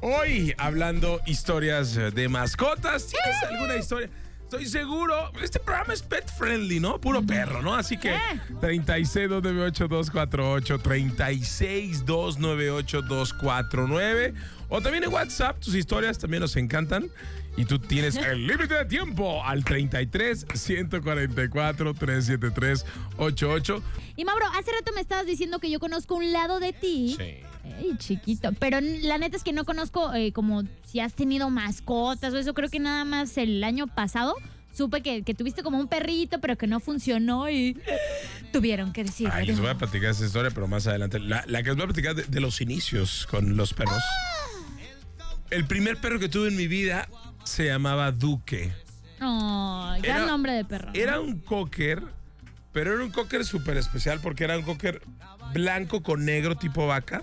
Hoy hablando historias de mascotas. ¿Tienes alguna historia? Estoy seguro, este programa es pet friendly, ¿no? Puro perro, ¿no? Así que 36-298-248, 36-298-249. O también en WhatsApp, tus historias también nos encantan. Y tú tienes el límite de tiempo al 33 144 373 88. Y Mauro, hace rato me estabas diciendo que yo conozco un lado de ti. Sí. Ey, chiquito. Pero la neta es que no conozco eh, como si has tenido mascotas o eso. Creo que nada más el año pasado supe que, que tuviste como un perrito, pero que no funcionó y tuvieron que decir. Ay, les voy a platicar esa historia, pero más adelante. La, la que les voy a platicar de, de los inicios con los perros. El primer perro que tuve en mi vida se llamaba Duque. Oh, gran Era- nombre de perro. ¿no? Era un cocker, pero era un cocker súper especial porque era un cocker blanco con negro tipo vaca.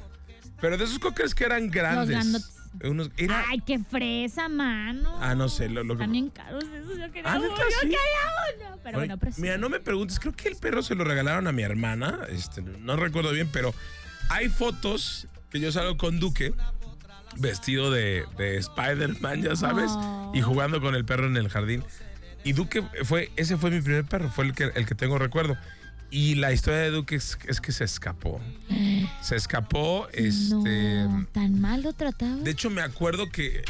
Pero de esos cockers que eran grandes. Unos, era, Ay, qué fresa, mano. ah, no sé. Lo, lo que- También caros esos. Yo quería Ah, uno, ¿neta, yo sí? quería uno. Pero Oye, bueno, pero sí. Mira, no me preguntes, creo que el perro se lo regalaron a mi hermana, este, no recuerdo bien, pero hay fotos que yo salgo con Duque vestido de, de Spider-Man, ya sabes, Oh. y jugando con el perro en el jardín. Y Duque fue, ese fue mi primer perro, fue el que, el que tengo recuerdo. Y la historia de Duque es, es que se escapó. Se escapó, este... No, tan mal lo trataba. De hecho, me acuerdo que eh,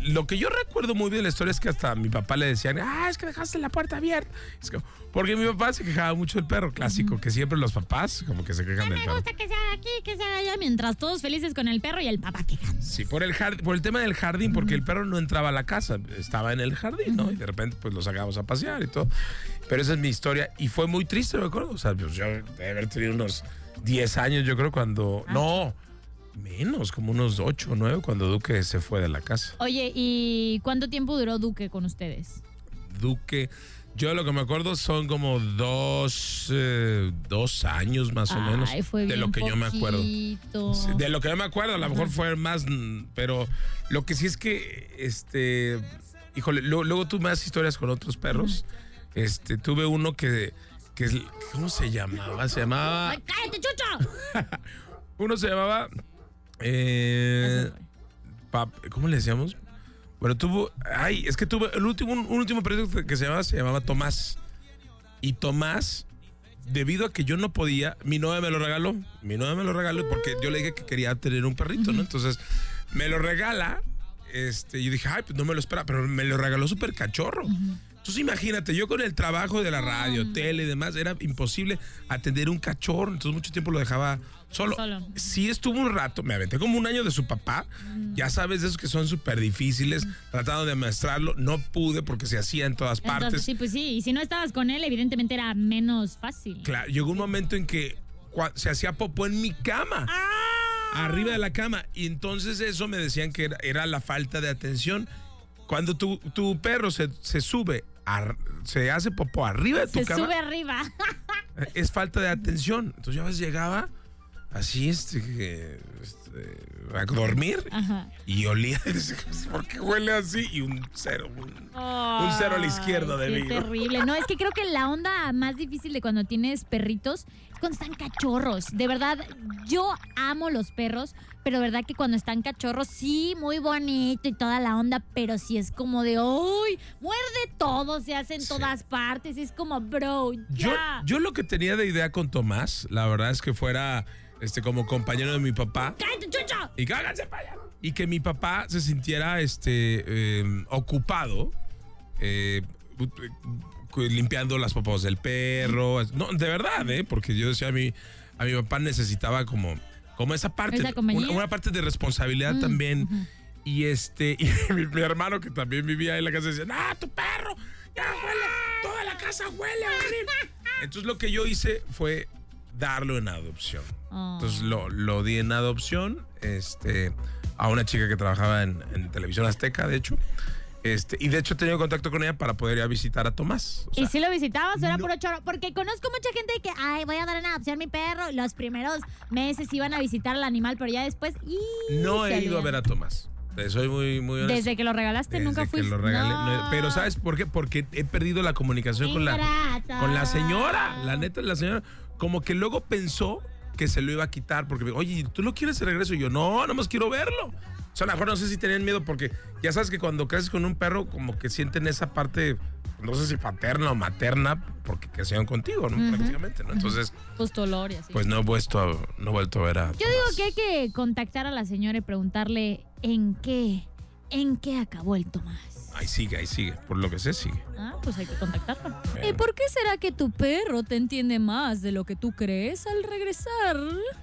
lo que yo recuerdo muy bien de la historia es que hasta a mi papá le decían, ah, es que dejaste la puerta abierta. Es que- porque mi papá se quejaba mucho del perro, clásico, que siempre los papás como que se quejan del me perro. gusta que sea aquí, que sea allá, mientras todos felices con el perro y el papá quejando. Sí, por el, jard- por el tema del jardín, porque el perro no entraba a la casa, estaba en el jardín, ¿no? Y de repente pues lo sacamos a pasear y todo. Pero esa es mi historia y fue muy triste, me acuerdo. O sea, pues, yo de haber tenido unos 10 años, yo creo, cuando... No, menos, como unos 8 o 9, cuando Duque se fue de la casa. Oye, ¿y cuánto tiempo duró Duque con ustedes? Duque. Yo lo que me acuerdo son como dos, eh, dos años más o menos. Ay, fue de lo que yo me acuerdo. Sí, De lo que yo me acuerdo, a lo mejor fue más, pero lo que sí es que, este, híjole, luego, luego tuve más historias con otros perros. Este, tuve uno que, que, ¿cómo se llamaba? Se llamaba, ¡Ay, cállate, chucho! uno se llamaba, eh, pap- ¿cómo le decíamos? Bueno, tuvo, ay, es que tuve el último, un, un último perrito que se llamaba, se llamaba Tomás. Y Tomás, debido a que yo no podía, mi novia me lo regaló. Mi novia me lo regaló porque yo le dije que quería tener un perrito, ¿no? Entonces, me lo regala. Este, yo dije, ay, pues no me lo espera, pero me lo regaló súper cachorro. Entonces, imagínate, yo con el trabajo de la radio, tele y demás, era imposible atender un cachorro. Entonces, mucho tiempo lo dejaba solo. Solo. Sí estuvo un rato, me aventé como un año de su papá. Ya sabes, de esos que son súper difíciles, tratando de maestrarlo. No pude porque se hacía en todas partes. Entonces, sí, pues sí. Y si no estabas con él, evidentemente era menos fácil. Claro, llegó un momento en que se hacía popó en mi cama. Arriba de la cama. Y entonces eso me decían que era, era la falta de atención. Cuando tu, tu perro se, se sube, ar- se hace popó arriba de tu Se cama, sube arriba. es falta de atención. Entonces yo a veces llegaba así, este, este, a dormir Ajá. y olía. ¿Por qué huele así? Y un cero. un- un cero a la izquierda de mí. terrible. No, es que creo que la onda más difícil de cuando tienes perritos es cuando están cachorros. De verdad, yo amo los perros, pero de verdad que cuando están cachorros, sí, muy bonito y toda la onda, pero sí es como de, ¡uy! Muerde todo, se hace en Sí. todas partes. Es como, bro, Yo, yo lo que tenía de idea con Tomás, la verdad es que fuera este, como compañero de mi papá. ¡Cállate, chucho! Y cáganse para allá. Y que mi papá se sintiera este, eh, ocupado eh, limpiando las popos del perro. No, de verdad, ¿eh? Porque yo decía a mi, a mi papá necesitaba como, como esa parte, Esa una, una parte de responsabilidad Mm, también. Y este, y mi, mi hermano que también vivía en la casa decía, ¡ah, tu perro! ¡Ya huele! ¡Toda la casa huele! Entonces lo que yo hice fue darlo en adopción. Oh. Entonces lo, lo di en adopción. Este, a una chica que trabajaba en, en Televisión Azteca, de hecho. Este, y de hecho he tenido contacto con ella para poder ir a visitar a Tomás. O sea, ¿Y si lo visitabas o era no. puro choro? Porque conozco mucha gente que, ay, voy a dar en adopción a mi perro. Los primeros meses iban a visitar al animal, pero ya después. ¡y! no he ido a ver a Tomás. Soy muy, muy honesto. Desde que lo regalaste, Desde nunca regalé. No. pero ¿sabes por qué? Porque he perdido la comunicación con la, con la señora. La neta, la señora. Como que luego pensó que se lo iba a quitar. Porque, oye, ¿tú lo quieres de regreso? Y yo, no, no más quiero verlo. O sea, a lo mejor no sé si tenían miedo porque ya sabes que cuando creces con un perro, como que sienten esa parte, no sé si paterna o materna, porque crecieron contigo, ¿no? Ujú. Prácticamente, ¿no? Entonces, Pues tu olor y así. pues no he vuelto a, no he vuelto a ver a. Yo digo que hay que contactar a la señora y preguntarle en qué, en qué acabó el Tomás. Ahí sigue, ahí sigue. Por lo que sé, sigue. Ah, pues hay que contactarla. Bueno. ¿Y por qué será que tu perro te entiende más de lo que tú crees? Al regresar,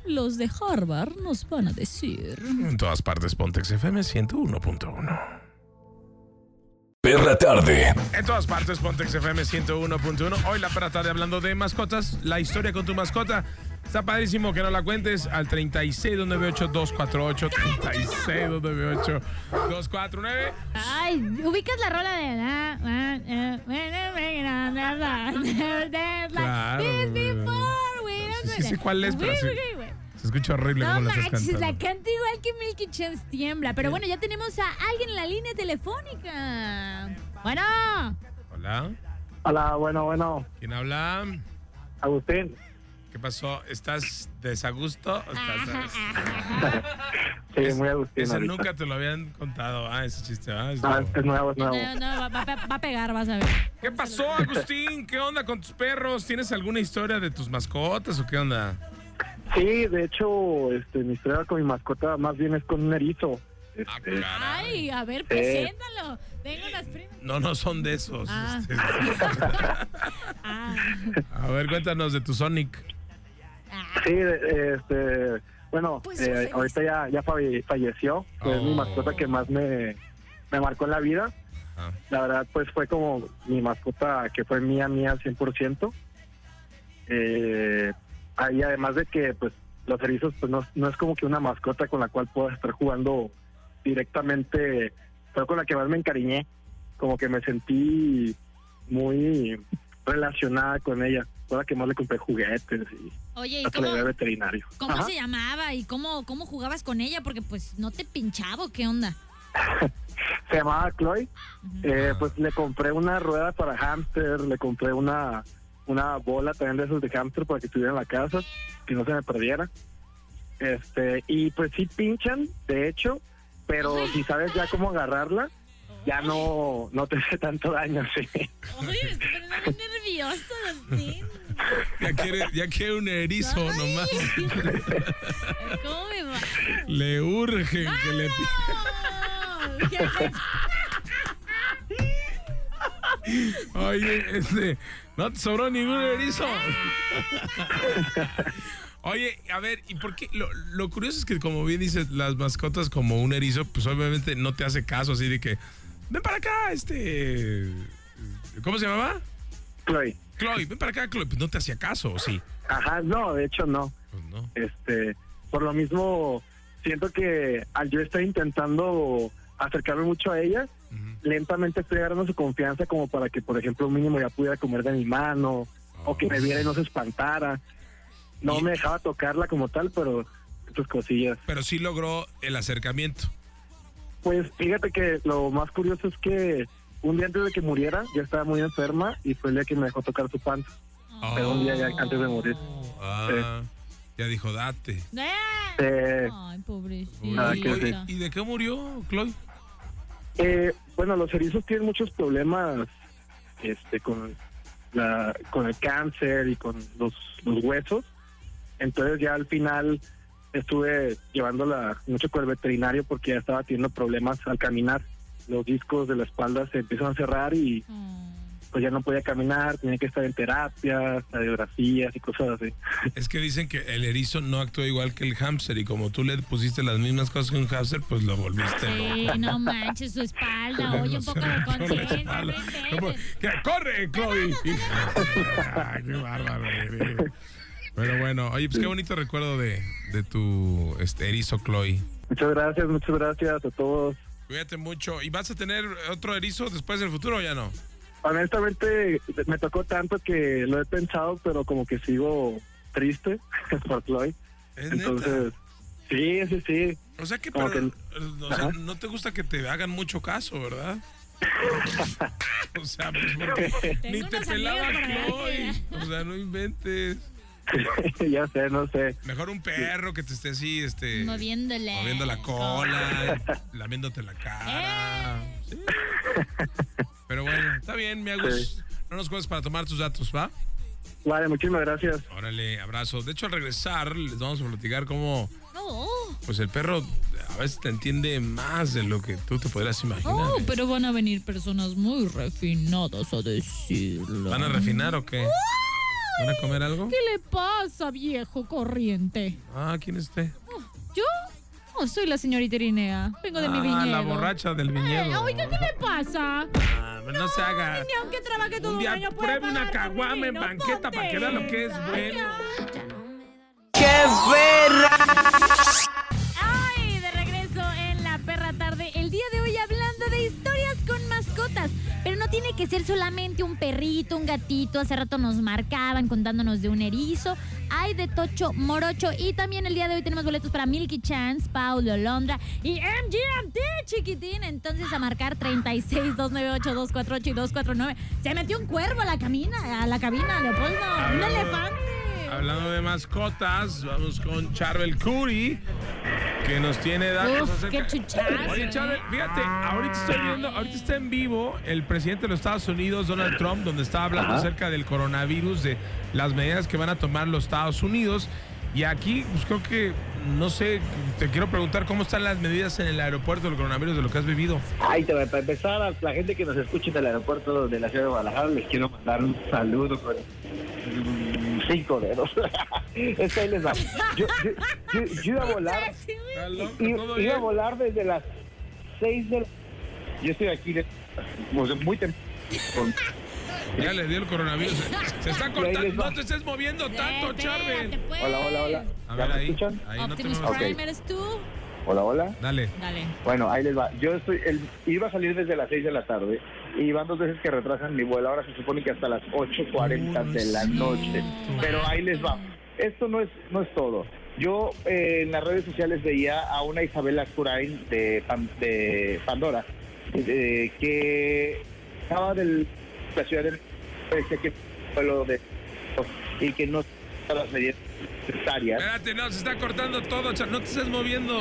los de Harvard nos van a decir. En todas partes, Pontex FM 101.1. Perra tarde. En todas partes, Pontex FM 101.1. Hoy la perra tarde hablando de mascotas. La historia con tu mascota. Está padrísimo que no la cuentes al 36298248. 36298249. Ay, ubicas la rola de. Claro. Sí, sí, sí, ¿cuál es? Pero sí. Se escucha horrible No como la estás manches, la cantando. canta igual que Milky Chance tiembla. Pero bueno, ya tenemos a alguien en la línea telefónica. Bueno. Hola. Hola, bueno, bueno, ¿Quién habla? Agustín. ¿Qué pasó? ¿Estás desagusto? ¿O estás- Sí, Es- muy Agustín. Ese ahorita. nunca te lo habían contado. Ah, ese chiste. Ah, es No, nuevo. es nuevo, es nuevo. No, no, va, va a- va a pegar, vas a ver. ¿Qué pasó, Agustín? ¿Qué onda con tus perros? ¿Tienes alguna historia de tus mascotas o qué onda? Sí, de hecho, este, mi historia con mi mascota más bien es con un erizo. Ah, Este. Ay, a ver, preséntalo. Tengo las primas. No, no son de esos. Ah. Este, Ah, a ver, cuéntanos de tu Sonic. Sí, de- este, bueno, Pues, eh, ahorita ya, ya falle- falleció. Fue Oh. mi mascota que más me, me marcó en la vida. Ah. La verdad, pues fue como mi mascota que fue mía, mía al 100%. Eh, ahí además de que, pues, los erizos, pues no, no es como que una mascota con la cual pueda estar jugando directamente, fue con la que más me encariñé. Como que me sentí muy relacionada con ella. Fue la que más le compré juguetes y Oye, ¿y hasta cómo, veterinario. cómo Ajá. se llamaba y cómo, cómo jugabas con ella? Porque pues no te pinchaba, ¿o ¿qué onda? Se llamaba Chloe. Eh, pues le compré una rueda para hámster, le compré una, una bola también de esos de hámster para que estuviera en la casa, que no se me perdiera. Este, y pues sí pinchan, de hecho, pero si sabes ya cómo agarrarla, ya no, no te hace tanto daño, sí. Oye, me estoy nerviosa, Agustín. Ya quiere, ya quiere un erizo nomás. ¿Cómo me va? Le urge que le pi- No, ya- Oye, este, no te sobró ningún erizo. Oye, a ver, ¿y por qué? Lo, lo curioso es que, como bien dices, las mascotas como un erizo, pues obviamente no te hace caso, así de que, ven para acá, este... ¿Cómo se llamaba? Chloe. Chloe, ven para acá, Chloe. Pues no te hacía caso, ¿o sí? Ajá, no, de hecho no. Pues no. Este, por lo mismo, siento que al yo estar intentando acercarme mucho a ella, lentamente estoy agarrando su confianza como para que, por ejemplo, mínimo ya pudiera comer de mi mano o que me viera y no se espantara. No Y- me dejaba tocarla como tal, pero estas cosillas. Pero sí logró el acercamiento. Pues fíjate que lo más curioso es que un día antes de que muriera ya estaba muy enferma y fue el día que me dejó tocar su panza. Pero un día ya antes de morir. Ah, ya dijo, date. ¡Eh! Eh, Ay, pobrecita. Oye. ¿Y de qué murió, Chloe? Eh, bueno, los erizos tienen muchos problemas este, con, la, con el cáncer y con los, los huesos. Entonces ya al final estuve llevándola mucho con el veterinario porque ya estaba teniendo problemas al caminar. Los discos de la espalda se empiezan a cerrar y Mm. pues ya no podía caminar, tenía que estar en terapias, radiografías y cosas así. Es que dicen que el erizo no actúa igual que el hámster y como tú le pusiste las mismas cosas que un hámster, pues lo volviste Sí, loco. no manches, su espalda. Oye, un poco de conciencia. ¡Corre, Chloe! Ay, ¡Qué bárbaro! Pero bueno, oye, pues qué bonito recuerdo de, de tu este, erizo, Chloe. Muchas gracias, muchas gracias a todos. Cuídate mucho. ¿Y vas a tener otro erizo después del futuro o ya no? Honestamente, me tocó tanto que lo he pensado, pero como que sigo triste por Chloe. Entonces, sí, sí, sí. O sea que, pero, o sea, no te gusta que te hagan mucho caso, ¿verdad? o sea, pues porque ni te pelaba Chloe. O sea, no inventes. ya sé, no sé. Mejor un perro que te esté así, este. Moviéndole. Moviendo la cola, lamiéndote la cara. Eh. Pero bueno, está bien, me hago. No nos juegues para tomar tus datos, ¿va? Vale, muchísimas gracias. Órale, abrazo. De hecho, al regresar, les vamos a platicar cómo. Pues el perro a veces te entiende más de lo que tú te podrías imaginar. Oh, pero van a venir personas muy refinadas a decirlo. ¿Van a refinar o qué? ¿Van a comer algo? ¿Qué le pasa, viejo corriente? Ah, ¿quién es usted? Oh, ¿Yo? Oh, soy la señorita Irinea. Vengo de mi viñedo. Ah, la borracha del viñedo. Eh, oiga, ¿qué me pasa? Ah, no, se haga. Ni aunque trabaje todo un, día, un año pruebe una caguama en banqueta para que vea lo que es bueno. ¡Qué. De que ser solamente un perrito, un gatito. Hace rato nos marcaban contándonos de un erizo. Hay de Tocho Morocho. Y también el día de hoy tenemos boletos para Milky Chance, Paulo Londra y MGMT, chiquitín. Entonces a marcar 36 298 248 y 249. Se metió un cuervo a la, camina, a la cabina, Leopoldo. Un elefante. Hablando de mascotas, vamos con Charbel Curry, que nos tiene datos Uf, qué chuchazo. Oye, Charbel, fíjate, ahorita estoy viendo, ahorita está en vivo el presidente de los Estados Unidos, Donald Trump, donde está hablando acerca del coronavirus, de las medidas que van a tomar los Estados Unidos. Y aquí, pues creo que, no sé, te quiero preguntar cómo están las medidas en el aeropuerto del coronavirus de lo que has vivido. Ay, te, para empezar, a la gente que nos escucha en el aeropuerto de la ciudad de Guadalajara, les quiero mandar un saludo con cinco dedos. es que ahí les va. Yo, yo, yo, yo iba a volar, iba, iba a volar desde las seis de la... Yo estoy aquí de, pues, muy temprano. Ya le dio el coronavirus. Se está cortando. No te estés moviendo tanto, Charbel. Hola, hola, hola. A ¿Ya ver, ahí. ahí no te. Prime, ¿eres tú? Hola, hola. Dale. Dale. Bueno, ahí les va. Yo estoy, el, iba a salir desde las 6 de la tarde y van dos veces que retrasan mi vuelo. Ahora se supone que hasta las 8.40 de la noche. Pero ahí les va. Esto no es, no es todo. Yo eh, en las redes sociales veía a una Isabela Curain de, Pan- de Pandora eh, que estaba de la ciudad de decía que vuelo de y que no las medidas necesarias. Espérate, no, se está cortando todo, Char. No te estés moviendo.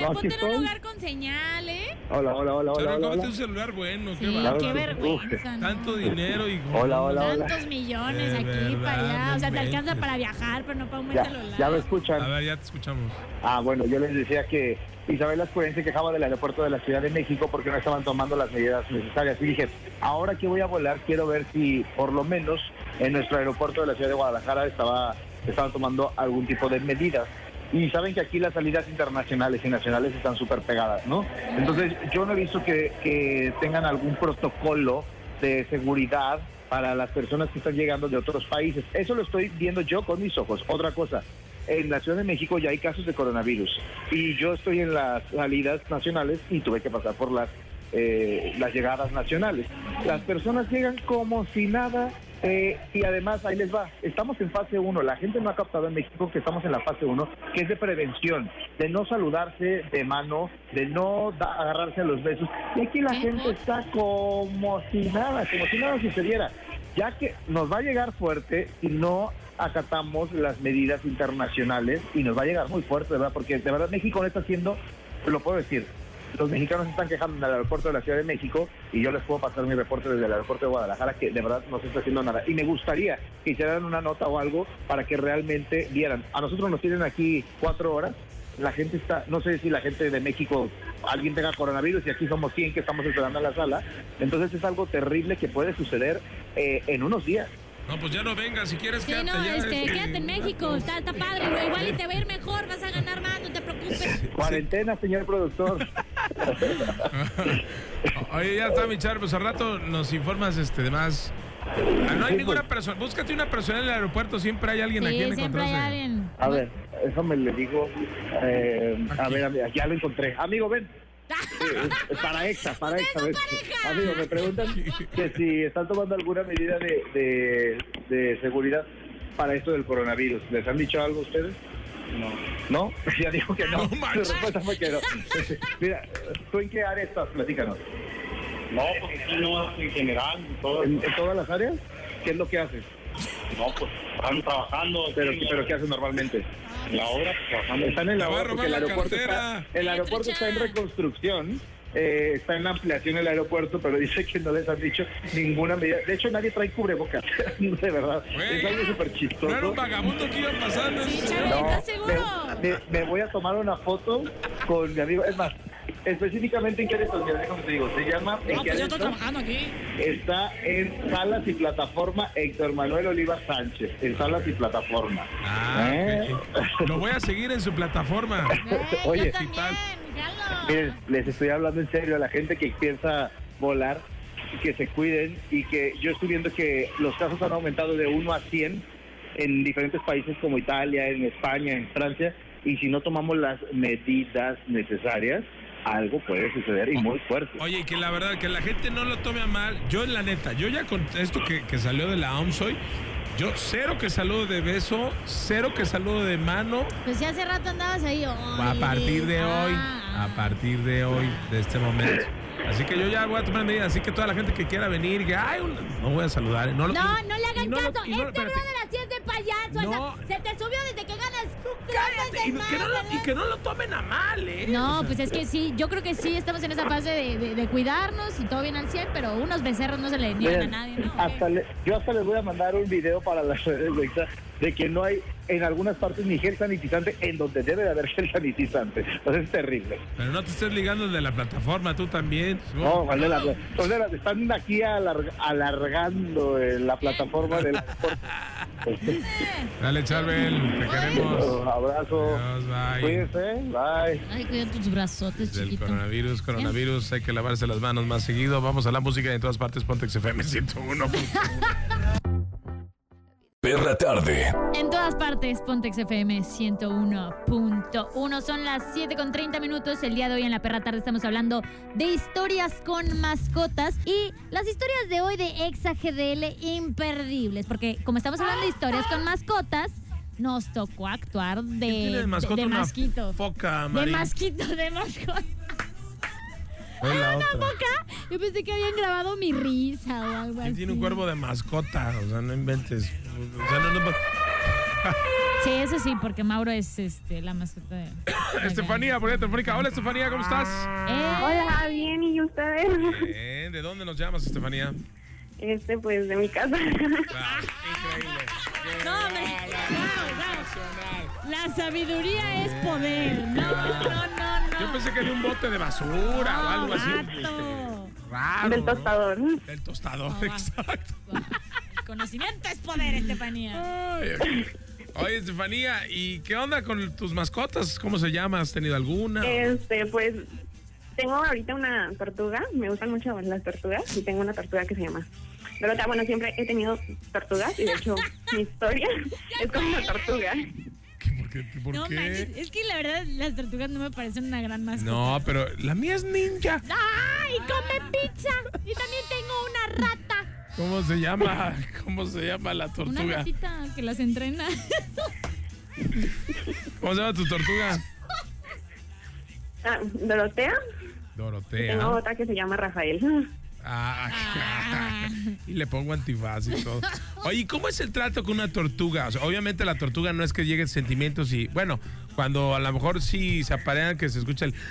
No, ponte aquí en un estoy. lugar con señal, ¿eh? Hola, hola, hola, hola, hola. cómete hola. un celular bueno. Qué Sí, vergüenza. ¿no? Tanto dinero y. Hola, hola, hola. Tantos millones De aquí verdad, para allá. O sea, te alcanza para viajar, pero no para un buen Ya, celular. ya me escuchan. A ver, ya te escuchamos. Ah, bueno, yo les decía que Isabel Ascuén se quejaba del aeropuerto de la Ciudad de México porque no estaban tomando las medidas necesarias. Y dije, ahora que voy a volar, quiero ver si por lo menos en nuestro aeropuerto de la Ciudad de Guadalajara estaba, estaban tomando algún tipo de medidas. Y saben que aquí las salidas internacionales y nacionales están súper pegadas, ¿no? Entonces, yo no he visto que, que tengan algún protocolo de seguridad para las personas que están llegando de otros países. Eso lo estoy viendo yo con mis ojos. Otra cosa, en la Ciudad de México ya hay casos de coronavirus y yo estoy en las salidas nacionales y tuve que pasar por las eh, las llegadas nacionales. Las personas llegan como si nada eh, y además ahí les va. Estamos en fase 1. La gente no ha captado en México que estamos en la fase 1, que es de prevención, de no saludarse de mano, de no da- agarrarse a los besos. Y aquí la gente está como si nada, como si nada sucediera ya que nos va a llegar fuerte si no acatamos las medidas internacionales y nos va a llegar muy fuerte, ¿verdad? Porque de verdad México no está haciendo, lo puedo decir, los mexicanos están quejando en el aeropuerto de la Ciudad de México y yo les puedo pasar mi reporte desde el aeropuerto de Guadalajara que de verdad no se está haciendo nada. Y me gustaría que hicieran una nota o algo para que realmente vieran. A nosotros nos tienen aquí cuatro horas. La gente está, no sé si la gente de México, alguien tenga coronavirus y aquí somos 100 que estamos esperando en la sala. Entonces es algo terrible que puede suceder eh, en unos días. No, pues ya no vengas. Si quieres, Sí, quédate no, ya. este, este, quédate en México, está, está padre, güey, igual y te va a ir mejor, vas a ganar más, no te preocupes. Cuarentena, señor productor. Oye, ya está mi char, pues al rato nos informas este de más. Ah, no hay Sí, ninguna pues. persona. Búscate una persona en el aeropuerto, siempre hay alguien a Sí, quien siempre hay encontrarse. alguien. A ver, déjame le digo. eh, a ver, ya lo encontré. Amigo, ven. Eh, para extra, para extra. ven. Amigo, me preguntan que si están tomando alguna medida de, de, de seguridad para esto del coronavirus. ¿Les han dicho algo a ustedes? No. ¿No? Ya dijo que no. Respuesta fue que no. Mira, ¿tú en qué área estás? Platícanos. No, pues aquí no en general, en todo. ¿En, en todas las áreas? ¿Qué es lo que haces? No, pues están trabajando. Pero, sí, pero ¿qué haces normalmente? en la obra, pues, trabajando. Están en la obra porque el aeropuerto, está, el aeropuerto está en reconstrucción. Eh, está en ampliación el aeropuerto, pero dice que no les han dicho ninguna medida. De hecho, nadie trae cubrebocas. de verdad. Güey, es algo súper No chistoso. un vagabundo que iba pasando. Sí, Charlie. ¿estás seguro? me, me- me voy a tomar una foto con mi amigo. Es más, específicamente en Querétaro, mira, déjame te digo, se llama. en Querétaro, aquí. Está en Salas y Plataforma Héctor Manuel Oliva Sánchez. En Salas y Plataforma. Ah, ¿Eh? Lo voy a seguir en su plataforma. Oye, yo también, jalo. Miren, les estoy hablando en serio a la gente que piensa volar, que se cuiden y que yo estoy viendo que los casos han aumentado de 1 a 100 en diferentes países como Italia, en España, en Francia, y si no tomamos las medidas necesarias, algo puede suceder y muy fuerte. Oye, y que la verdad, que la gente no lo tome a mal. Yo, la neta, yo ya con esto que, que salió de la OMS hoy, yo cero que saludo de beso, cero que saludo de mano. Pues si hace rato andabas ahí. A partir de hoy, ah. A partir de hoy, de este momento. Así que yo ya voy a tomar medidas. Así que toda la gente que quiera venir, que, ay, un- no voy a saludar. No, lo- No, no le hagan no caso. no lo- este brother así es de payaso. No. o sea, se te subió desde que ganas. Cállate, y, que no lo, más, y que no lo tomen a mal, ¿eh? No, pues es que sí, yo creo que sí estamos en esa fase de, de- de cuidarnos y todo bien al 100, pero unos becerros no se le niegan a nadie, ¿no? hasta le- yo hasta les voy a mandar un video para las redes de de que no hay en algunas partes ni gel sanitizante en donde debe de haber gel sanitizante. Entonces es terrible. Pero no te estés ligando de la plataforma, tú también. No, ¿cuál de la- o sea, están aquí alarg- alargando eh, la plataforma del Dale, Charbel, te queremos. abrazo. Adiós, bye. Cuídense, bye. Ay, cuida tus brazotes, Del chiquito. coronavirus, coronavirus, hay que lavarse las manos más seguido. Vamos a la música en todas partes, Pontex FM 101. Perra tarde. Todas partes, Pontex FM 101.1. Son las 7 con 30 minutos. El día de hoy en la perra tarde estamos hablando de historias con mascotas y las historias de hoy de Exa GDL imperdibles. Porque como estamos hablando de historias con mascotas, nos tocó actuar de, ¿Quién tiene de mascota de, de una masquito. foca De masquito, de mascota. Otra. Foca. Yo pensé que habían grabado mi risa o algo así. ¿Quién tiene un cuervo de mascota? O sea, no inventes. O sea, no, no- Sí, eso sí, porque Mauro es este, la mascota de. Estefanía, por ahí telefónica. Hola, Estefanía, ¿cómo estás? Eh, Hola, bien, ¿y ustedes? ¿De dónde nos llamas, Estefanía? Este, pues, de mi casa. Ah, increíble. No, hombre. La sabiduría es poder. No, no, no, no. Yo pensé que era un bote de basura o algo así. Este, raro. Del ¿no? tostador. Del tostador, No, va. exacto. Conocimiento es poder, Estefanía. Ay, ay. Oye, Estefanía, ¿y qué onda con tus mascotas? ¿Cómo se llama? ¿Has tenido alguna? Este, pues, tengo ahorita una tortuga. Me gustan mucho las tortugas. Y tengo una tortuga que se llama. Pero, bueno, siempre he tenido tortugas. Y de hecho, mi historia es con una tortuga. ¿Por qué? ¿Por No qué? manches, es que la verdad las tortugas no me parecen una gran mascota. No, pero la mía es ninja. ¡Ay, come pizza! Y también tengo una rata. ¿Cómo se llama? ¿Cómo se llama la Una tortuga? ratita que las entrena. ¿Cómo se llama tu tortuga? Ah, Dorotea. Dorotea. tengo otra que se llama Rafael. Ah, Ah. y le pongo antifaz y todo. Oye, ¿y ¿cómo es el trato con una tortuga? O sea, obviamente la tortuga no es que lleguen sentimientos y, bueno, cuando a lo mejor sí se aparean que se escucha el...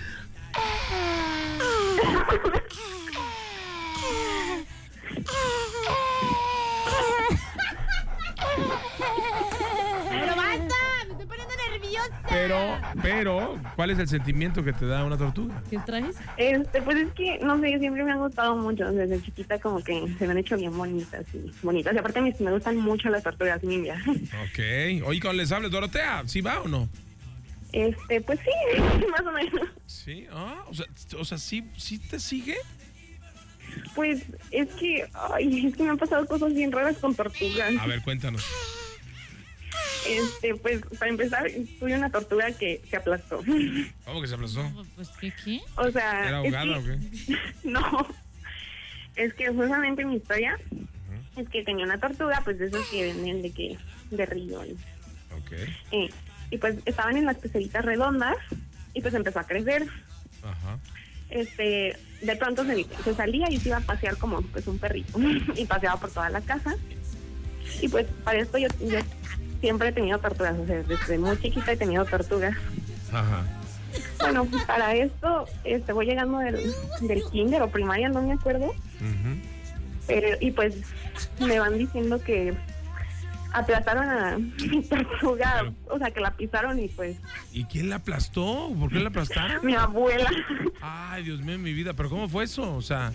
¡Pero basta! ¡Me estoy poniendo nerviosa! Pero, pero, ¿cuál es el sentimiento que te da una tortuga? ¿Qué traes? Este, pues es que, no sé, siempre me han gustado mucho. Desde chiquita como que se me han hecho bien bonitas y bonitas. Y aparte me, me gustan mucho las tortugas ninja. Ok. Oye, cuando les hables, Dorotea, ¿sí va o no? Este, pues sí, más o menos. Sí, ah, o sea, o sea ¿sí, ¿sí te sigue? Pues es que, ay, es que me han pasado cosas bien raras con tortugas. A ver, cuéntanos. Este, pues, para empezar, tuve una tortuga que se aplastó. ¿Cómo que se aplastó? Pues, ¿qué, qué? O sea, ¿Era es ahogada o que- qué? no. Es que justamente mi historia es que tenía una tortuga, pues de esos que venden de que de río. Y, Ok. eh, y pues estaban en las peceritas redondas y pues empezó a crecer. Ajá. Este, de pronto se, se salía y se iba a pasear como pues un perrito y paseaba por toda la casa. Y pues para esto yo, yo siempre he tenido tortugas, o sea, desde muy chiquita he tenido tortugas. Ajá. Bueno, pues para esto este, voy llegando del, del kinder o primaria, no me acuerdo. Pero, y pues me van diciendo que aplastaron a mi tortuga, o sea, que la pisaron y pues ¿Y quién la aplastó? ¿Por qué la aplastaron? mi abuela, Ay, Dios mío, mi vida. ¿Pero cómo fue eso? O sea,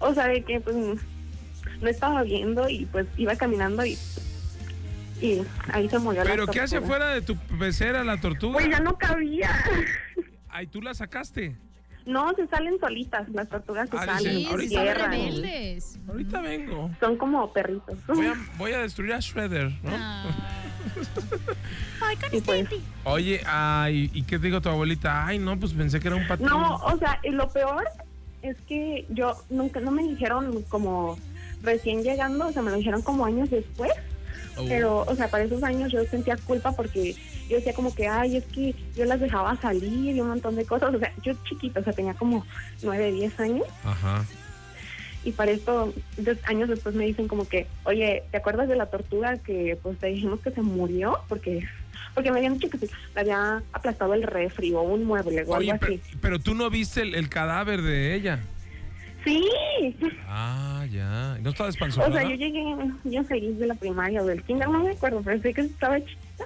o sea, de que pues no estaba viendo y pues iba caminando y, y ahí se murió la ¿pero qué hace afuera de tu pecera la tortuga? Pues ya no cabía. Ay, tú la sacaste. No, se salen solitas, las tortugas se Ah, salen, Sí, ahorita rebeldes. Ahorita vengo. Son como perritos. Voy a, voy a destruir a Shredder, ¿no? Ah. Y pues, Oye, ay, ¿y qué te dijo tu abuelita? Ay, no, pues pensé que era un patrón. No, o sea, y lo peor es que yo nunca, no me dijeron como recién llegando, o sea, me lo dijeron como años después. Oh. Pero, o sea, para esos años yo sentía culpa porque yo decía como que, ay, es que yo las dejaba salir y un montón de cosas. O sea, yo chiquita, o sea, tenía como nueve, diez años. Ajá. Y para esto, dos años después me dicen como que, oye, ¿te acuerdas de la tortuga que pues te dijimos que se murió? Porque porque me habían dicho que se le había aplastado el refri o un mueble o Oye, algo pero, así. pero tú no viste el, el cadáver de ella. Sí. Ah, ya. ¿No estaba O despanzonada? sea, yo llegué yo feliz de la primaria o del kinder, no me acuerdo, pero sé que estaba chiquita.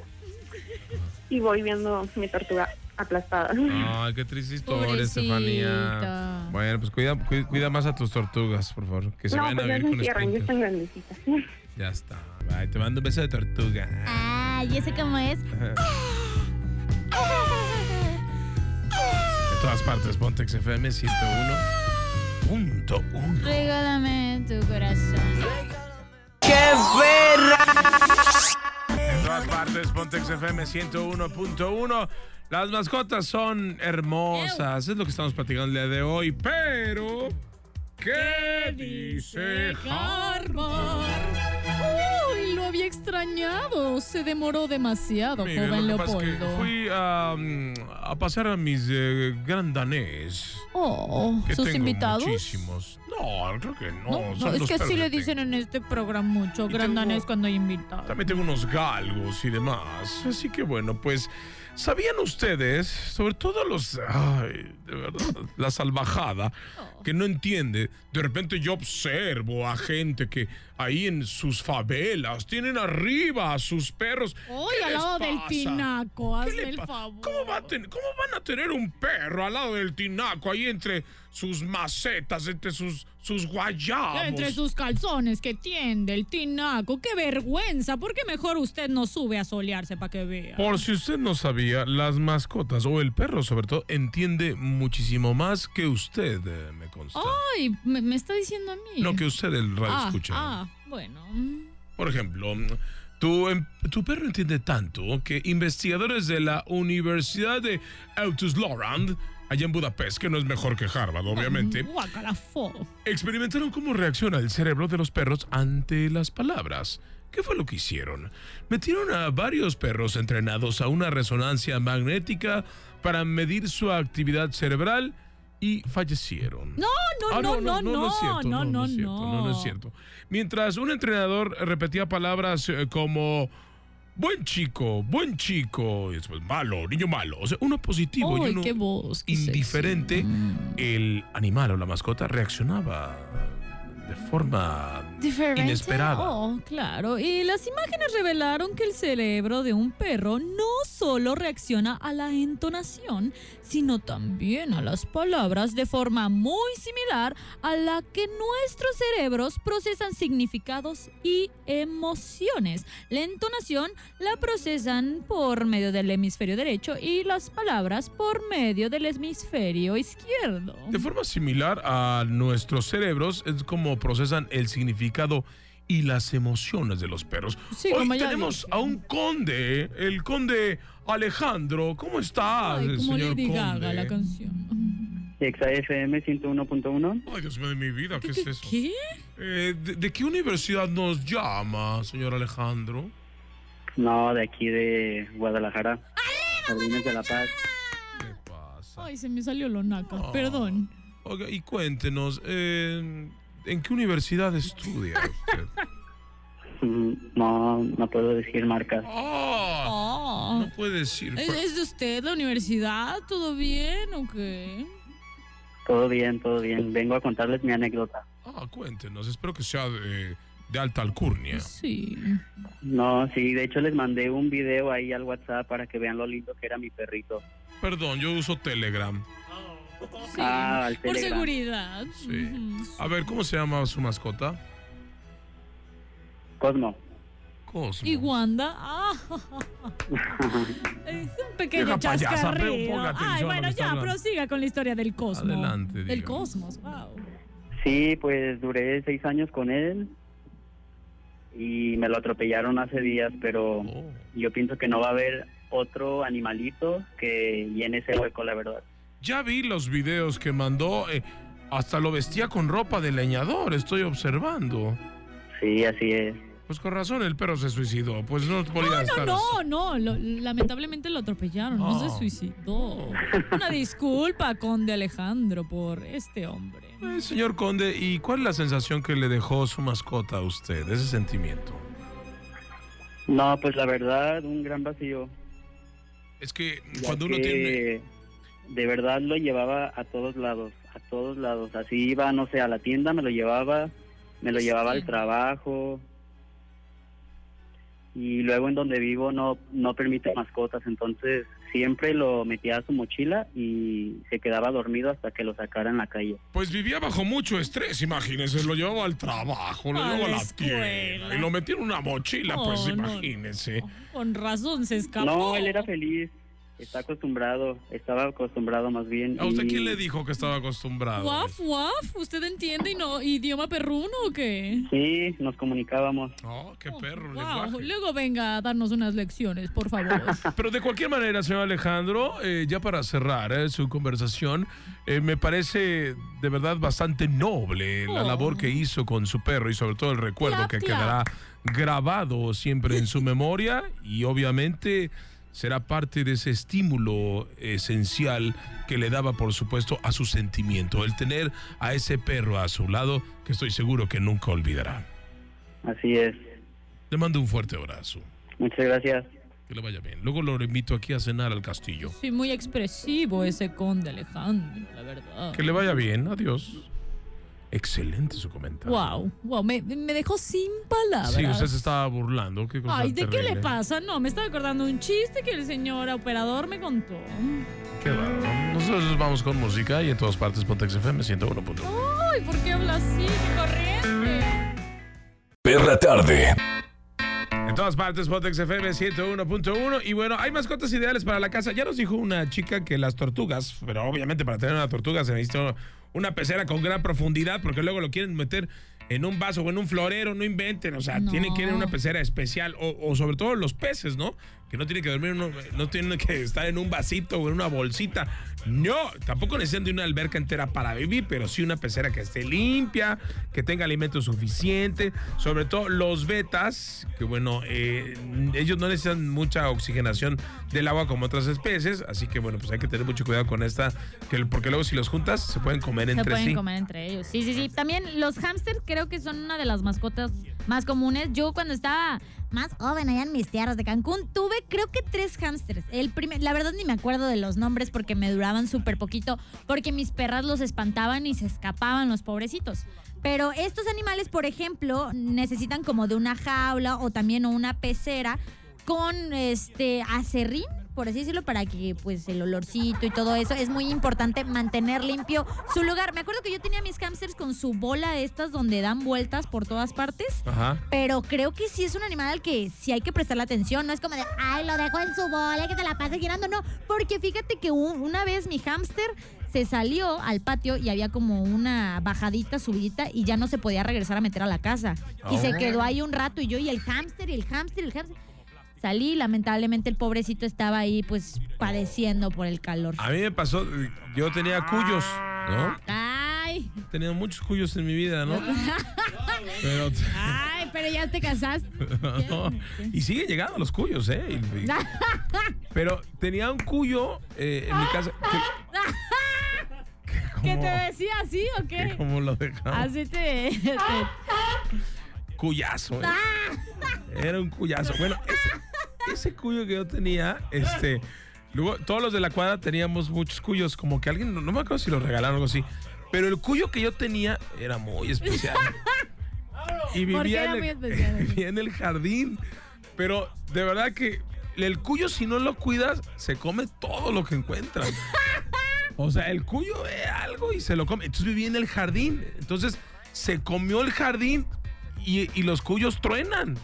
Y voy viendo mi tortuga aplastada. Ay, qué triste historia, Pobrecita. Estefanía. Bueno, pues cuida, cuida, cuida más a tus tortugas, por favor. Que se no, vayan pues a ya vivir con ya están grandecitas. Ya está. Bye, te mando un beso de tortuga. Ah, ¿y ese cómo es? De todas partes, Pontex FM 101.1. Regálame tu corazón. ¡Qué perra! En todas partes, Pontex FM 101.1. Las mascotas son hermosas, es lo que estamos platicando el día de hoy, pero... ¿Qué dice Harvard? Uy, lo había extrañado. Se demoró demasiado, Mire, joven lo que pasa es que Leopoldo. fui a, a pasear a mis eh, gran danés. Oh, Que ¿sus tengo invitados? Muchísimos. No, creo que no. No, son no, es los que perros así le tengo. dicen en este programa mucho, Y gran tengo- danés cuando hay invitados. También tengo unos galgos y demás. Así que bueno, pues, ¿sabían ustedes, sobre todo los, ay, de verdad, la salvajada. Que no entiende? De repente yo observo a gente que ahí en sus favelas tienen arriba a sus perros. Uy, ¿Qué al lado del tinaco, ¿Qué hazme el favor. ¿Cómo, va a ten- ¿Cómo van a tener un perro al lado del tinaco, ahí entre sus macetas, entre sus, sus guayabos? Entre sus calzones que tiende el tinaco. ¡Qué vergüenza! ¿Por qué mejor usted no sube a solearse para que vea? Por si usted no sabía, las mascotas, o el perro sobre todo, entiende muchísimo más que usted, eh, me consta. Ay, me, me está diciendo a mí. No que usted, el radio ah, escucha. ah, bueno. Por ejemplo, tu, em- tu perro entiende tanto que investigadores de la Universidad de Autoslorand, allá en Budapest, que no es mejor que Harvard, obviamente, experimentaron cómo reacciona el cerebro de los perros ante las palabras. ¿Qué fue lo que hicieron? Metieron a varios perros entrenados a una resonancia magnética para medir su actividad cerebral y fallecieron. No, no, Ah, no, no, no, es cierto, no, no, es cierto, no, no es cierto. Mientras un entrenador repetía palabras eh, como buen chico, buen chico, y después malo, niño malo, o sea, uno positivo y uno qué voz, qué sexy. indiferente, el animal o la mascota reaccionaba de forma Diferente. inesperada. Oh, claro. Y las imágenes revelaron que el cerebro de un perro no solo reacciona a la entonación, sino también a las palabras de forma muy similar a la que nuestros cerebros procesan significados y emociones. La entonación la procesan por medio del hemisferio derecho y las palabras por medio del hemisferio izquierdo. De forma similar a nuestros cerebros es como procesan el significado y las emociones de los perros. Sí, Hoy tenemos dije. a un conde, el conde Alejandro. ¿Cómo está, Ay, como señor Lady Gaga conde? la canción. Exa FM 101.1. Ay, Dios mío de mi vida, ¿qué, es eso? ¿Qué? Eh, ¿de, de qué universidad nos llama, señor Alejandro? No, de aquí de Guadalajara. Jardines de la Paz. ¿Qué pasa? Ay, se me salió lo naca. Ah. Perdón. Oiga, y cuéntenos, eh, ¿en qué universidad estudia usted? No, no puedo decir marcas. ¡Ah! Ah. No puede decir. ¿Es, es de usted la universidad? ¿Todo bien o qué? Todo bien, todo bien. Vengo a contarles mi anécdota. Ah, cuéntenos, espero que sea de, de alta alcurnia. Sí. No, sí, de hecho les mandé un video ahí al WhatsApp para que vean lo lindo que era mi perrito. Perdón, yo uso Telegram. Sí. Ah, al Por Telegram. seguridad. Sí. A ver, ¿cómo se llama su mascota? Cosmo. Cosmo. ¿Y Wanda? Ah, es un payasa, chascarrillo. Ay, bueno, ya, hablando. prosiga con la historia del cosmos. Adelante, Del dígame. cosmos, wow. Sí, pues duré seis años con él y me lo atropellaron hace días, pero Oh. yo pienso que no va a haber otro animalito que llene ese hueco, la verdad. Ya vi los videos que mandó. eh, hasta lo vestía con ropa de leñador, estoy observando. Sí, así es. Pues con razón el perro se suicidó. Pues no podía No, estar. no, no, lo- lamentablemente lo atropellaron, no se suicidó. Una disculpa, conde Alejandro, por este hombre. Eh, señor Conde, ¿y cuál es la sensación que le dejó su mascota a usted? Ese sentimiento. No, pues la verdad, un gran vacío. Es que ya cuando uno que tiene. De verdad lo llevaba a todos lados, a todos lados. Así iba, no sé, a la tienda, me lo llevaba, me lo llevaba al trabajo. Y luego en donde vivo no, no permite mascotas, entonces siempre lo metía a su mochila y se quedaba dormido hasta que lo sacara en la calle. Pues vivía bajo mucho estrés, imagínese. Lo llevaba al trabajo, lo A llevaba a la tienda. Y lo metía en una mochila, pues Oh, no. imagínese. Con razón se escapó. No, él era feliz, está acostumbrado, estaba acostumbrado más bien. ¿A usted y- quién le dijo que estaba acostumbrado? Guaf, guaf, ¿usted entiende y no idioma perruno o qué? Sí, nos comunicábamos. Oh, qué perro, Wow, lenguaje. luego venga a darnos unas lecciones, por favor. Pero de cualquier manera, señor Alejandro, eh, ya para cerrar eh, su conversación, eh, me parece de verdad bastante noble la Oh. labor que hizo con su perro y sobre todo el recuerdo Clap, que clap. quedará grabado siempre en su memoria y obviamente será parte de ese estímulo esencial que le daba, por supuesto, a su sentimiento, el tener a ese perro a su lado que estoy seguro que nunca olvidará. Así es. Le mando un fuerte abrazo. Muchas gracias. Que le vaya bien. Luego lo invito aquí a cenar al castillo. Sí, muy expresivo ese conde Alejandro, la verdad. Que le vaya bien, adiós. Excelente su comentario. Wow, wow, me, me dejó sin palabras. Sí, usted se estaba burlando. Qué cosa Ay, ¿de qué le pasa? No, me estaba acordando un chiste que el señor operador me contó. Qué bárbaro. Nosotros nos vamos con música y en todas partes Pontex FM 101.1. Ay, ¿por qué habla así? ¡Qué corriente! Perra tarde. En todas partes Pontex FM 101.1 y bueno, hay mascotas ideales para la casa. Ya nos dijo una chica que las tortugas, pero obviamente para tener una tortuga se necesita una pecera con gran profundidad porque luego lo quieren meter en un vaso o en un florero, no inventen, o sea, No. tienen que ir en una pecera especial o, o sobre todo los peces, ¿no? Que no tienen que dormir, no tienen que estar en un vasito o en una bolsita. No, tampoco necesitan de una alberca entera para vivir, pero sí una pecera que esté limpia, que tenga alimento suficiente, sobre todo los betas, que bueno, eh, ellos no necesitan mucha oxigenación del agua como otras especies, así que bueno, pues hay que tener mucho cuidado con esta, que- porque luego si los juntas se pueden comer Se entre pueden sí. comer entre ellos. Sí, sí, sí. También los hámsters creo que son una de las mascotas más comunes. Yo cuando estaba más joven allá en mis tierras de Cancún, tuve creo que tres hámsters. El primer, la verdad ni me acuerdo de los nombres porque me duraban súper poquito, porque mis perras los espantaban y se escapaban los pobrecitos. Pero estos animales, por ejemplo, necesitan como de una jaula o también una pecera con este acerrín, por así decirlo, para que pues el olorcito y todo eso es muy importante mantener limpio su lugar. Me acuerdo que yo tenía mis hamsters con su bola de estas donde dan vueltas por todas partes. Ajá. Pero creo que sí es un animal al que sí hay que prestarle atención. No es como de, ay, lo dejo en su bola, que se la pase girando. No, porque fíjate que un- una vez mi hámster se salió al patio y había como una bajadita, subidita y ya no se podía regresar a meter a la casa. Y se Oh. quedó ahí un rato y yo y el hámster y el hámster y el hámster. Salí, lamentablemente el pobrecito estaba ahí pues padeciendo por el calor. A mí me pasó, yo tenía cuyos, ¿no? Ay, Tenía muchos cuyos en mi vida, ¿no? Pero, ay, pero ya te casaste. no. Y siguen llegando los cuyos, ¿eh? Pero tenía un cuyo eh, en mi casa. que- ¿Qué ¿Cómo? te decía así o que qué? ¿Cómo lo dejamos? Así te... te- Cuyazo, ¿eh? Era un cuyazo. Bueno, ese, ese cuyo que yo tenía, este. Luego, todos los de la cuadra teníamos muchos cuyos, como que alguien, no, no me acuerdo si lo regalaron o algo así. Pero el cuyo que yo tenía era muy especial. Y ¿Por qué vivía, era en muy el, especial? vivía en el jardín. Pero de verdad que el cuyo, si no lo cuidas, se come todo lo que encuentra. O sea, el cuyo ve algo y se lo come. Entonces vivía en el jardín. Entonces se comió el jardín y, y los cuyos truenan.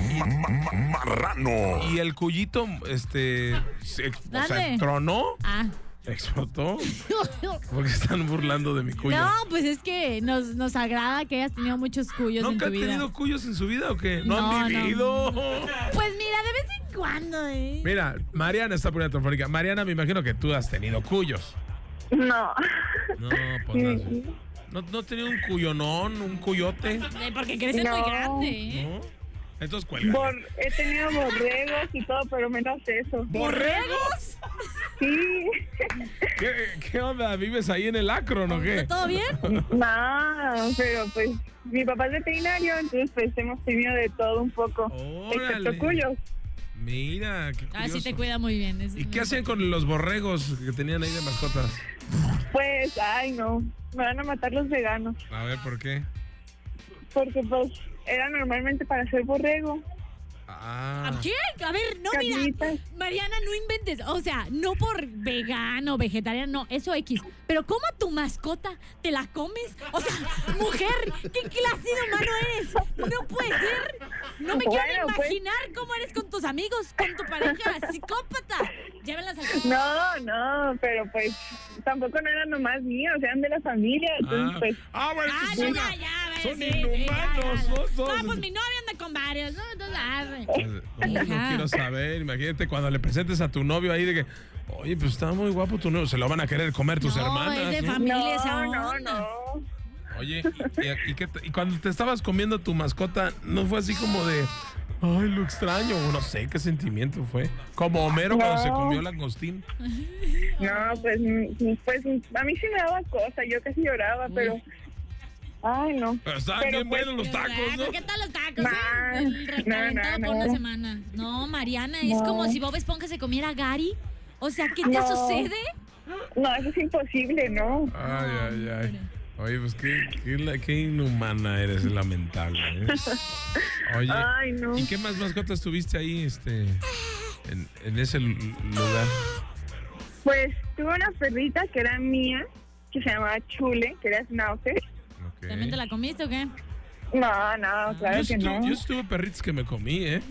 Marrano. Y el cuyito, este, se, o sea, Dale. tronó, Ah. explotó. Porque están burlando de mi cuyo. No, pues es que nos, nos agrada que hayas tenido muchos cuyos en ¿Nunca tu han vida. tenido cuyos en su vida o qué? No, No, han no. vivido. Pues mira, de vez en cuando, ¿eh? Mira, Mariana está poniendo telefónica. Mariana, me imagino que tú has tenido cuyos. No. No, pues no. ¿No, no has tenido un cuyonón, un cuyote? Eh, Porque creces No. muy grande, ¿eh? ¿No? Entonces cuelga. Bor- he tenido borregos y todo, pero menos eso. ¿Borregos? Sí. ¿Qué, qué onda? ¿Vives ahí en el Acron o qué? ¿Todo bien? No, pero pues mi papá es veterinario, entonces pues hemos tenido de todo un poco. Órale. Excepto cuyos. Mira, qué Ah, sí te curioso. cuida muy bien. es ¿Y qué hacían con los borregos que tenían ahí de mascotas? Pues, ay no, me van a matar los veganos. A ver, ¿por qué? Porque pues era normalmente para hacer borrego. Ah. ¿A qué? A ver, no, mira. Mariana, no inventes. O sea, no por vegano, vegetariano, no, eso X. Pero ¿cómo a tu mascota te la comes? O sea, mujer, ¿qué clase de humano eres? No puede ser. No me quiero pues. imaginar cómo eres con tus amigos, con tu pareja, psicópata. Llévenlas al No, no, pero pues tampoco no eran nomás míos, eran de la familia. Entonces, Ah. pues. Ah, bueno, Ah, no, ya, ya, a Son sí, sí, inhumanos, ya. ¿no? No, Todos- pues mi novia anda con varios. No, entonces, arre. Yo no Hija. quiero saber, imagínate cuando le presentes a tu novio ahí de que, oye, pues está muy guapo tu novio, se lo van a querer comer tus No, hermanas. es de ¿no? familia esa No, no, no. Oye, y, y qué te- y cuando te estabas comiendo tu mascota, ¿no fue así como de, ay, lo extraño? O no sé qué sentimiento fue. Como Homero cuando No. se comió langostín. No, pues, pues a mí sí me daba cosa, yo casi lloraba, pero. Ay, no. Pero estaban Pero, bien pues, buenos los tacos, ¿no? ¿Qué tal los tacos? Nah, eh? Recalentado no, no, por una semana. No, Mariana, es No. como si Bob Esponja se comiera a Gary. O sea, ¿qué te No. sucede? No, eso es imposible, ¿no? Ay, ay, ay. Oye, pues qué, qué, qué inhumana eres, lamentable. ¿eh? Oye, Ay, no. ¿y qué más mascotas tuviste ahí este, en, en ese lu- lugar? Pues tuve una perrita que era mía, que se llamaba Chule, que era schnauzer. Ok. ¿También te la comiste o qué? No, no, claro yo, sí que tuve, no. yo sí tuve perritos que me comí, ¿eh?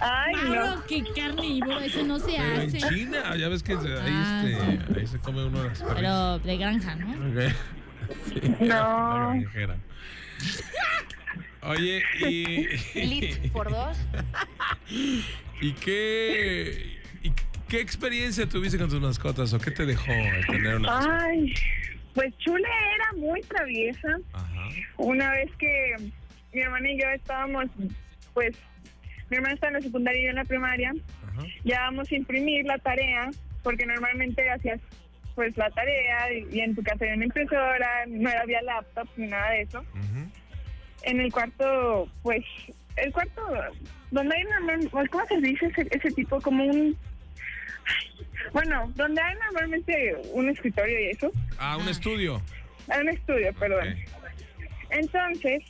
Ay, no. Mauro, qué carnívoro, eso no se Pero en hace. China, ya ves que ahí, Ah, este, ahí se come uno de las perritas. Pero de granja, ¿no? Ok. Sí, No. la granjera. Oye, y. Lit por dos. ¿Y qué, y qué experiencia tuviste con tus mascotas o qué te dejó el tener una mascota? Pues Chule era muy traviesa. Ajá. Una vez que mi hermana y yo estábamos, pues, mi hermana está en la secundaria y yo en la primaria, Ajá. ya vamos a imprimir la tarea, porque normalmente hacías pues la tarea y, y en tu casa había una impresora, no era vía laptop ni nada de eso. En el cuarto, pues, el cuarto donde hay normal- ¿cómo se dice ese, ese tipo? Como un... Bueno, donde hay normalmente un escritorio y eso. Ah, un estudio. Hay un estudio, perdón. Entonces,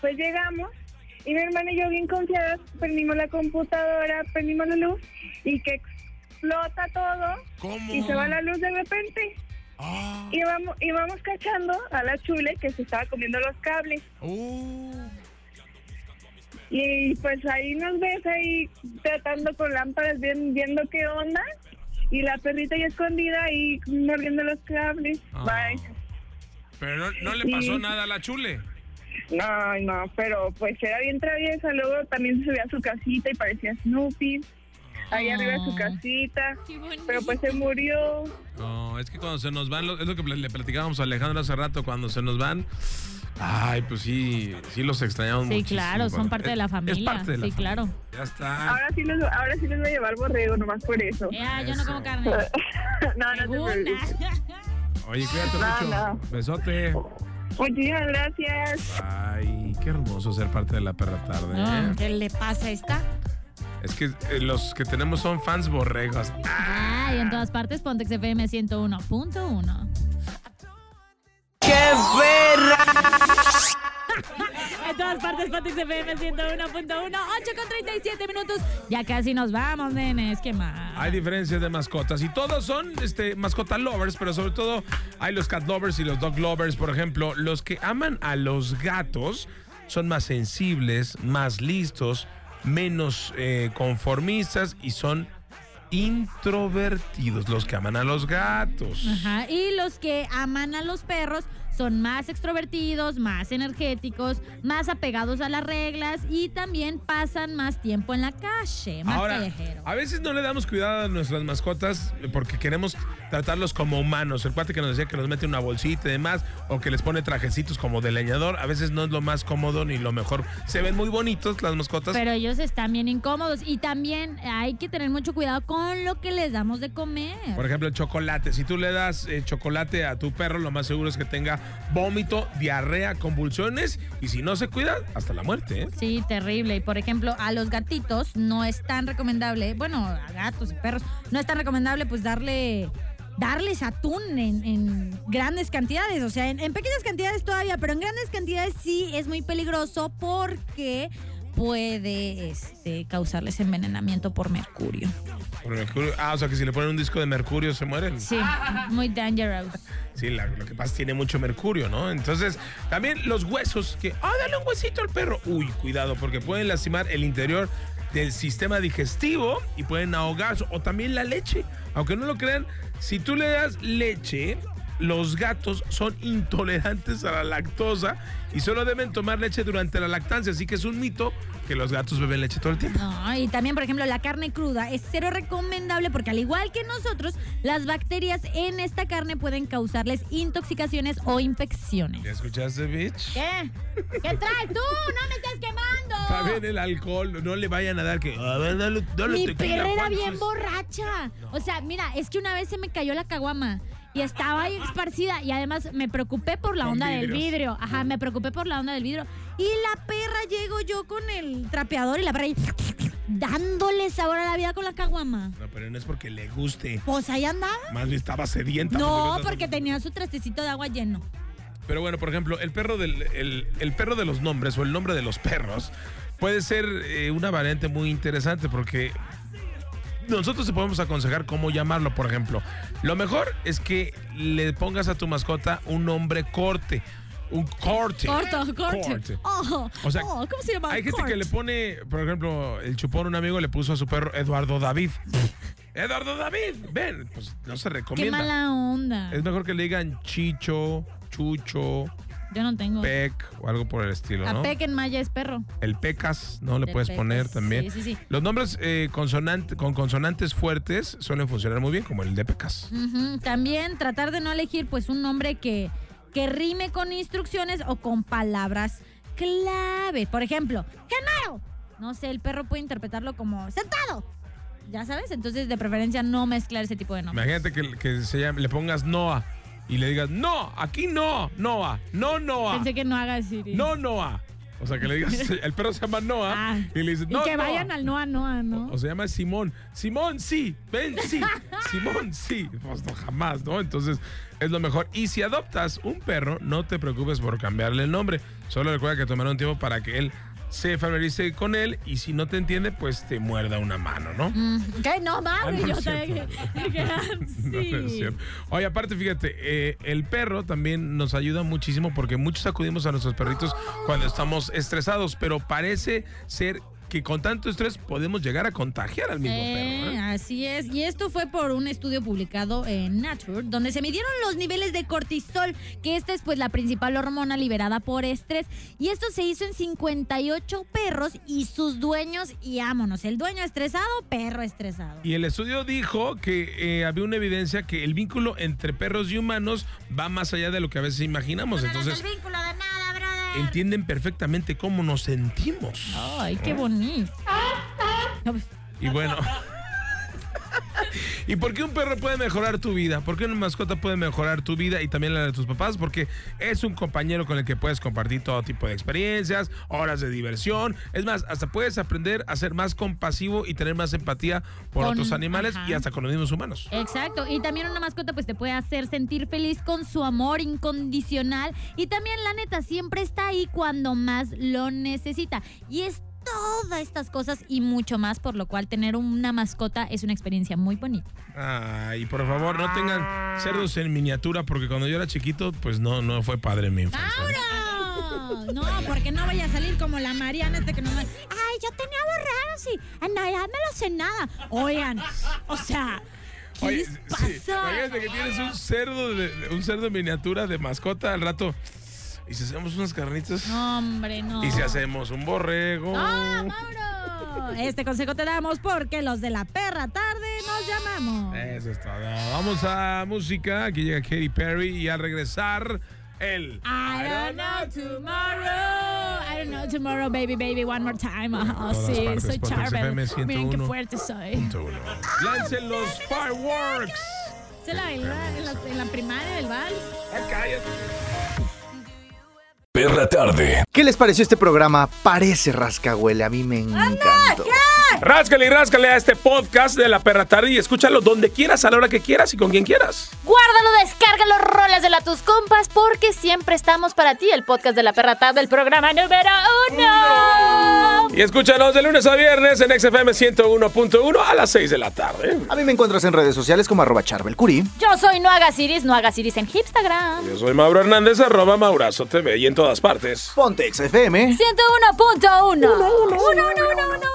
pues llegamos y mi hermana y yo bien confiadas prendimos la computadora, prendimos la luz y que explota todo ¿Cómo? y se va la luz de repente. Ah. Y vamos, y vamos cachando a la chule que se estaba comiendo los cables. Uh. Y pues ahí nos ves ahí tratando con lámparas, bien- viendo qué onda. y la perrita ya escondida y mordiendo los cables. Ah. Bye. Pero no, no le pasó nada a la chule. No, no, pero pues era bien traviesa. Luego también se subía a su casita y parecía Snoopy. Ahí arriba de su casita. Pero pues se murió. No, es que cuando se nos van, lo- es lo que le platicábamos a Alejandro hace rato, cuando se nos van, ay, pues sí, sí los extrañamos Sí, muchísimo. claro, son parte de la familia. Es parte de la sí, familia. claro. Ya está. Ahora sí les, ahora sí les voy a llevar borrego, nomás por eso. Ya, yo no como carne. no, no te preocupes. Oye, cuídate No, mucho. no. Besote. Muchísimas gracias. Ay, qué hermoso ser parte de la perra tarde. ¿eh? ¿Qué le pasa a esta? Es que eh, los que tenemos son fans borregos. Ay, en todas partes, Pontex FM 101.1. ¡Qué perra! En todas partes, Pontex FM 101.1. 8 con 37 minutos. Ya casi nos vamos, nenes. ¿Qué más? Hay diferencias de mascotas y todos son este, mascota lovers, pero sobre todo hay los cat lovers y los dog lovers. Por ejemplo, los que aman a los gatos son más sensibles, más listos, menos eh, conformistas y son introvertidos los que aman a los gatos. Ajá, y los que aman a los perros son más extrovertidos, más energéticos, más apegados a las reglas y también pasan más tiempo en la calle, más Ahora, callejero. a veces no le damos cuidado a nuestras mascotas porque queremos tratarlos como humanos. El cuate que nos decía que nos mete una bolsita y demás, o que les pone trajecitos como de leñador, a veces no es lo más cómodo ni lo mejor. Se ven muy bonitos las mascotas. Pero ellos están bien incómodos y también hay que tener mucho cuidado con lo que les damos de comer. Por ejemplo, el chocolate. Si tú le das eh, chocolate a tu perro, lo más seguro es que tenga vómito, diarrea, convulsiones y si no se cuida, hasta la muerte. ¿eh? Sí, terrible. Y por ejemplo, a los gatitos no es tan recomendable, bueno, a gatos y perros, no es tan recomendable pues darle darles atún en, en grandes cantidades, o sea, en pequeñas cantidades todavía, pero en grandes cantidades sí es muy peligroso porque puede este, causarles envenenamiento por mercurio. Por mercurio. Ah, o sea que si le ponen un disco de mercurio se mueren. Sí, muy dangerous. Sí, la- lo que pasa es que tiene mucho mercurio, ¿no? Entonces, también los huesos, que, ah, dale un huesito al perro. Uy, cuidado, porque pueden lastimar el interior del sistema digestivo y pueden ahogarse. O también la leche. Aunque no lo crean, si tú le das leche, los gatos son intolerantes a la lactosa y solo deben tomar leche durante la lactancia. Así que es un mito que los gatos beben leche todo el tiempo. No, y también, por ejemplo, la carne cruda es cero recomendable porque al igual que nosotros, las bacterias en esta carne pueden causarles intoxicaciones o infecciones. ¿Ya escuchaste, bitch? ¿Qué? ¿Qué traes tú? ¡No me estés quemando! También el alcohol, no le vayan a dar que. A ver, dale, dale Mi perra era bien borracha. O sea, mira, es que una vez se me cayó la caguama. Y estaba ahí esparcida. Y además me preocupé por la Con onda del vidrio. Ajá, me preocupé por la onda del vidrio. Y la perra llego yo con el trapeador y la perra ahí dándole sabor a la vida con la caguama. No, pero no es porque le guste. Pues ahí andaba. Más bien estaba sedienta. No, porque- porque tenía su trastecito de agua lleno. Pero bueno, por ejemplo, el perro, del, el, el perro de los nombres o el nombre de los perros puede ser eh, una variante muy interesante porque nosotros te podemos aconsejar cómo llamarlo, por ejemplo. Lo mejor es que le pongas a tu mascota un nombre corte. Un corte. Corto, corte. Corte. Oh, O sea, oh, ¿cómo se llama? Hay gente que le pone, por ejemplo, el chupón, un amigo le puso a su perro Eduardo David. Eduardo David, ven, pues no se Qué recomienda. mala onda. Es mejor que le digan Chicho, Chucho, Yo no tengo. Pec o algo por el estilo, A ¿no? Peck en maya es perro. El Pecas, ¿no? Le El puedes Pecas, poner también. sí, sí, sí. Los nombres eh, consonante- con consonantes fuertes suelen funcionar muy bien, como el de Pecas. También tratar de no elegir pues un nombre que, que rime con instrucciones o con palabras clave. Por ejemplo, ¡Genaro! No sé, el perro puede interpretarlo como sentado. Ya sabes, entonces de preferencia no mezclar ese tipo de nombres. Imagínate que, que se llame- le pongas Noah y le digas, no, aquí no, Noah, no Noah, Pensé que no haga Siri. no Noah. O sea, que le digas, el perro se llama Noah Ah, y le dices, y no, que Noah". vayan al Noa Noa, ¿no? O se llama Simón. Simón, sí. Ven, sí. Simón, sí. Pues no, jamás, ¿no? Entonces, es lo mejor. Y si adoptas un perro, no te preocupes por cambiarle el nombre. Solo recuerda que tomará un tiempo para que él se familiarice con él y si no te entiende, pues te muerda una mano, ¿no? Mm, ¿Qué? No Ah, mames, no yo que- que- No, sí. no. Oye, aparte, fíjate, eh, el perro también nos ayuda muchísimo porque muchos acudimos a nuestros perritos cuando estamos estresados, pero parece ser que con tanto estrés podemos llegar a contagiar al mismo Eh, perro. ¿eh? Así es, y esto fue por un estudio publicado en Nature, donde se midieron los niveles de cortisol, que esta es pues la principal hormona liberada por estrés, y esto se hizo en 58 perros y sus dueños, y vámonos, el dueño estresado, perro estresado. Y el estudio dijo que eh, había una evidencia que el vínculo entre perros y humanos va más allá de lo que a veces imaginamos. Entonces, vínculo. Entienden perfectamente cómo nos sentimos. Ay, qué bonito. Y bueno. ¿Y por qué un perro puede mejorar tu vida? ¿Por qué una mascota puede mejorar tu vida y también la de tus papás? Porque es un compañero con el que puedes compartir todo tipo de experiencias, horas de diversión. Es más, hasta puedes aprender a ser más compasivo y tener más empatía por Con- otros animales ajá. y hasta con los mismos humanos. Exacto, y también una mascota pues te puede hacer sentir feliz con su amor incondicional y también la neta siempre está ahí cuando más lo necesita. Y es todas estas cosas y mucho más, por lo cual tener una mascota es una experiencia muy bonita. Ay, por favor, no tengan cerdos en miniatura porque cuando yo era chiquito, pues no, no fue padre mi infancia. ¡Mauro! No, porque no vaya a salir como la Mariana este que no me... Ay, yo tenía borrados y Navidad me lo sé nada. Oigan, o sea, ¿qué Oye, les sí, pasa? imagínate que tienes un cerdo, de- un cerdo en miniatura de mascota al rato. Y si hacemos unas carnitas. No, hombre, no. Y si hacemos un borrego. ¡Ah, Mauro! Este consejo te damos porque los de la perra tarde nos llamamos. Eso es todo. Vamos a música. Aquí llega Katy Perry y al regresar, el. I don't know tomorrow. I don't know tomorrow, baby, baby, one more time. Oh, Todas sí, partes, soy. FM Miren qué 101. fuerte soy. Lancen los fireworks. Se la bailaba en la, en la primaria del vals. Perra tarde. ¿Qué les pareció este programa? Parece rascahuele, a mí me encantó. Ráscale y ráscale a este podcast de La Perra Tarde y escúchalo donde quieras, a la hora que quieras y con quien quieras. Guárdalo, descárgalo, rolas de la tus compas, porque siempre estamos para ti, el podcast de La Perra Tarde, el programa número uno. Y escúchanos de lunes a viernes en XFM 101.1 a las 6 de la tarde. A mí me encuentras en redes sociales como arroba charbelcuri. Yo soy No Hagas No en Instagram. Yo soy Mauro Hernández, arroba Maurazo TV y en todas partes. Ponte XFM 101.1. 101.1.